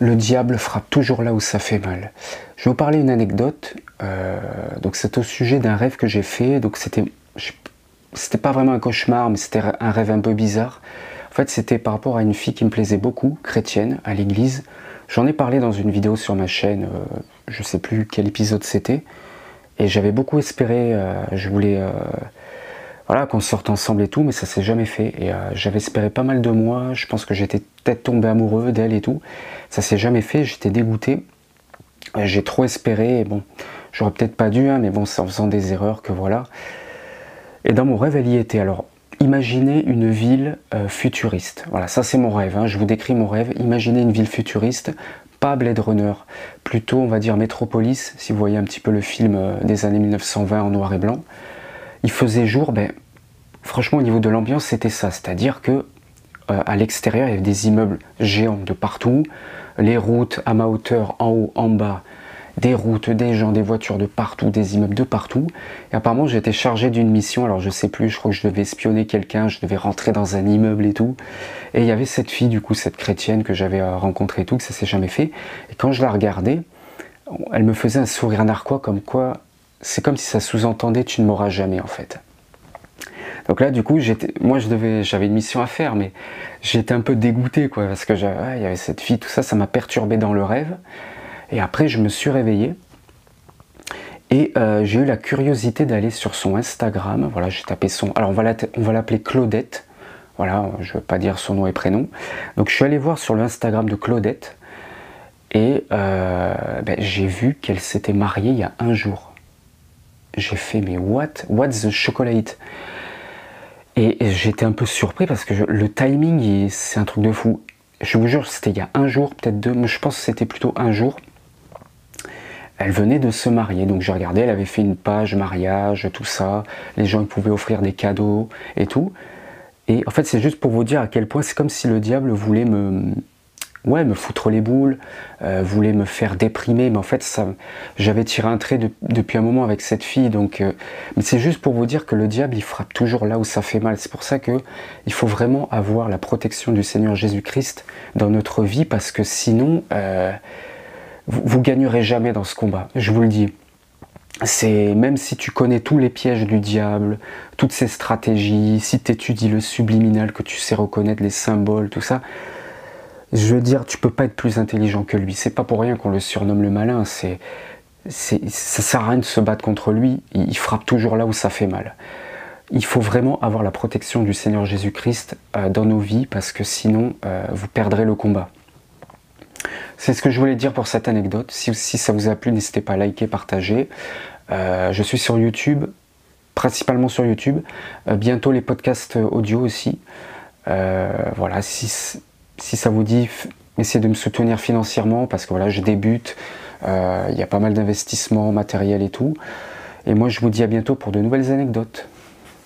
le diable frappe toujours là où ça fait mal. Je vais vous parler une anecdote. Euh, donc c'est au sujet d'un rêve que j'ai fait. Donc c'était, c'était pas vraiment un cauchemar, mais c'était un rêve un peu bizarre. En fait, c'était par rapport à une fille qui me plaisait beaucoup, chrétienne, à l'église. J'en ai parlé dans une vidéo sur ma chaîne. Euh, je sais plus quel épisode c'était. Et j'avais beaucoup espéré. Euh, je voulais voilà, qu'on sorte ensemble et tout, mais ça s'est jamais fait. Et j'avais espéré pas mal de mois. Je pense que j'étais peut-être tombé amoureux d'elle et tout. Ça s'est jamais fait. J'étais dégoûté. J'ai trop espéré, et bon, j'aurais peut-être pas dû, hein, mais bon, c'est en faisant des erreurs que voilà. Et dans mon rêve, elle y était. Alors, imaginez une ville euh, futuriste. Voilà, ça c'est mon rêve, hein. je vous décris mon rêve. Imaginez une ville futuriste, pas Blade Runner, plutôt on va dire Métropolis, si vous voyez un petit peu le film euh, des années 1920 en noir et blanc. Il faisait jour, ben, franchement au niveau de l'ambiance c'était ça, c'est-à-dire que euh, à l'extérieur il y avait des immeubles géants de partout, les routes à ma hauteur, en haut, en bas, des routes, des gens, des voitures de partout, des immeubles de partout. Et apparemment, j'étais chargé d'une mission, alors je sais plus, je crois que je devais espionner quelqu'un, je devais rentrer dans un immeuble et tout. Et il y avait cette fille, du coup, cette chrétienne que j'avais euh, rencontrée et tout, que ça s'est jamais fait. Et quand je la regardais, elle me faisait un sourire narquois comme quoi, c'est comme si ça sous-entendait tu ne m'auras jamais en fait. Donc là, du coup, moi, je devais, j'avais une mission à faire, mais j'étais un peu dégoûté, quoi, parce que il y avait cette fille, tout ça, ça m'a perturbé dans le rêve. Et après, je me suis réveillé et euh, j'ai eu la curiosité d'aller sur son Instagram. Voilà, j'ai tapé son. Alors, on va l'appeler Claudette. Voilà, je ne veux pas dire son nom et prénom. Donc, je suis allé voir sur le Instagram de Claudette et euh, ben, j'ai vu qu'elle s'était mariée il y a un jour. J'ai fait, mais what? What's the chocolate? Et j'étais un peu surpris parce que le timing, c'est un truc de fou. Je vous jure, c'était il y a un jour, peut-être deux, mais je pense que c'était plutôt un jour. Elle venait de se marier, donc j'ai regardé, elle avait fait une page mariage, tout ça. Les gens pouvaient offrir des cadeaux et tout. Et en fait, c'est juste pour vous dire à quel point c'est comme si le diable voulait me, ouais, me foutre les boules, euh, voulait me faire déprimer, mais en fait, j'avais tiré un trait depuis un moment avec cette fille, donc, euh, mais c'est juste pour vous dire que le diable, il frappe toujours là où ça fait mal. C'est pour ça que il faut vraiment avoir la protection du Seigneur Jésus-Christ dans notre vie, parce que sinon, euh, vous, vous gagnerez jamais dans ce combat. Je vous le dis. C'est même si tu connais tous les pièges du diable, toutes ses stratégies, si tu étudies le subliminal, que tu sais reconnaître les symboles, tout ça, je veux dire, tu peux pas être plus intelligent que lui. C'est pas pour rien qu'on le surnomme le malin. C'est, ça sert à rien de se battre contre lui. Il frappe toujours là où ça fait mal. Il faut vraiment avoir la protection du Seigneur Jésus-Christ euh, dans nos vies parce que sinon euh, vous perdrez le combat. C'est ce que je voulais dire pour cette anecdote. Si, ça vous a plu, n'hésitez pas à liker, partager. Euh, je suis sur YouTube, principalement sur YouTube. bientôt les podcasts audio aussi. voilà, si, si ça vous dit, essayez de me soutenir financièrement parce que voilà, je débute, euh, il y a pas mal d'investissements matériels et tout. Et moi, je vous dis à bientôt pour de nouvelles anecdotes.